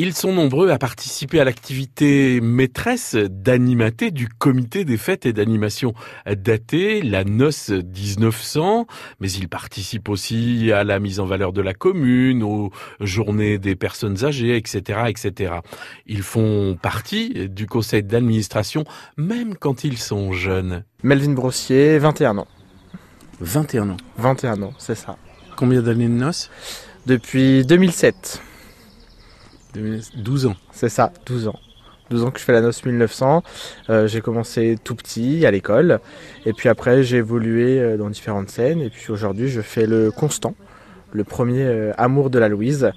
Ils sont nombreux à participer à l'activité maîtresse d'animaté du comité des fêtes et d'animation datée, la noce 1900, mais ils participent aussi à la mise en valeur de la commune, aux journées des personnes âgées, etc., etc. Ils font partie du conseil d'administration, même quand ils sont jeunes. Melvin Brossier, 21 ans. 21 ans. 21 ans, c'est ça. Combien d'années de noces? Depuis 2007. 12 ans. C'est ça, 12 ans. 12 ans que je fais la noce 1900. Euh, j'ai commencé tout petit à l'école. Et puis après, j'ai évolué euh, dans différentes scènes. Et puis aujourd'hui, je fais le Constant, le premier euh, amour de la Louise.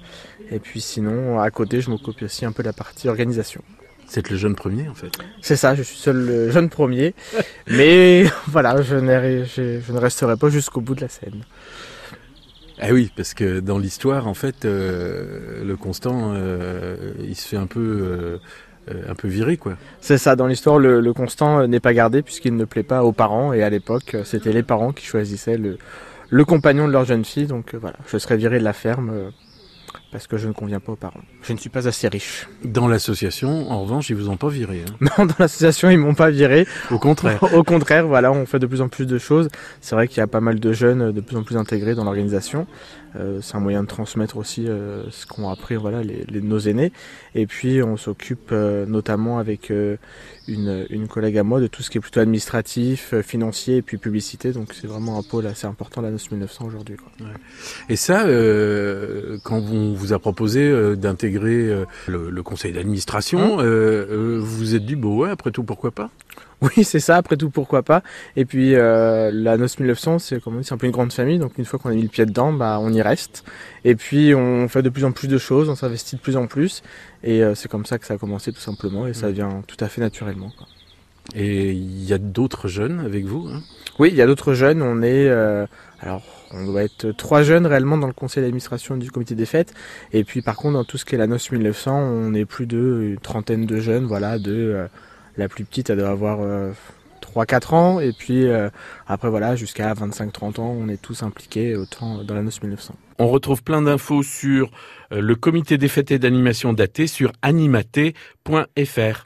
Et puis sinon, à côté, je m'occupe aussi un peu de la partie organisation. C'est le jeune premier en fait. C'est ça, je suis seul le jeune premier. Mais voilà, je, je ne resterai pas jusqu'au bout de la scène. Ah oui, parce que dans l'histoire, en fait, euh, le Constant, euh, il se fait un peu, euh, un peu virer, quoi. C'est ça, dans l'histoire, le, Constant n'est pas gardé puisqu'il ne plaît pas aux parents. Et à l'époque, c'était les parents qui choisissaient le compagnon de leur jeune fille. Donc voilà, je serais viré de la ferme parce que je ne conviens pas aux parents. Je ne suis pas assez riche. Dans l'association, en revanche, ils vous ont pas viré. Hein. Non, dans l'association, ils m'ont pas viré. Au contraire. Au contraire, voilà, on fait de plus en plus de choses. C'est vrai qu'il y a pas mal de jeunes de plus en plus intégrés dans l'organisation. Euh, c'est un moyen de transmettre aussi euh, ce qu'ont appris voilà, les, les, nos aînés. Et puis on s'occupe euh, notamment avec euh, une, une, collègue à moi de tout ce qui est plutôt administratif, financier et puis publicité. Donc c'est vraiment un pôle assez important la NOS 1900 aujourd'hui. Ouais. Et ça, quand on vous a proposé d'intégrer le, le, conseil d'administration, hein vous vous êtes dit, bon ouais, après tout, pourquoi pas? Oui, c'est ça, après tout, pourquoi pas? Et puis, euh, la NOS 1900, c'est comme on dit, c'est un peu une grande famille, donc une fois qu'on a mis le pied dedans, bah, on y reste. Et puis, on fait de plus en plus de choses, on s'investit de plus en plus, et euh, c'est comme ça que ça a commencé tout simplement, et ça vient tout à fait naturellement. Quoi. Et il y a d'autres jeunes avec vous hein? Oui, il y a d'autres jeunes, on est... Euh, alors, on doit être trois jeunes réellement dans le conseil d'administration du comité des fêtes. Et puis, par contre, dans tout ce qui est la NOS 1900, on est plus de trentaine de jeunes, voilà, de... La plus petite, elle doit avoir euh, 3-4 ans. Et puis euh, après, voilà, jusqu'à 25-30 ans, on est tous impliqués autant dans la noce 1900. On retrouve plein d'infos sur euh, le comité des fêtes et d'animation daté sur animaté.fr.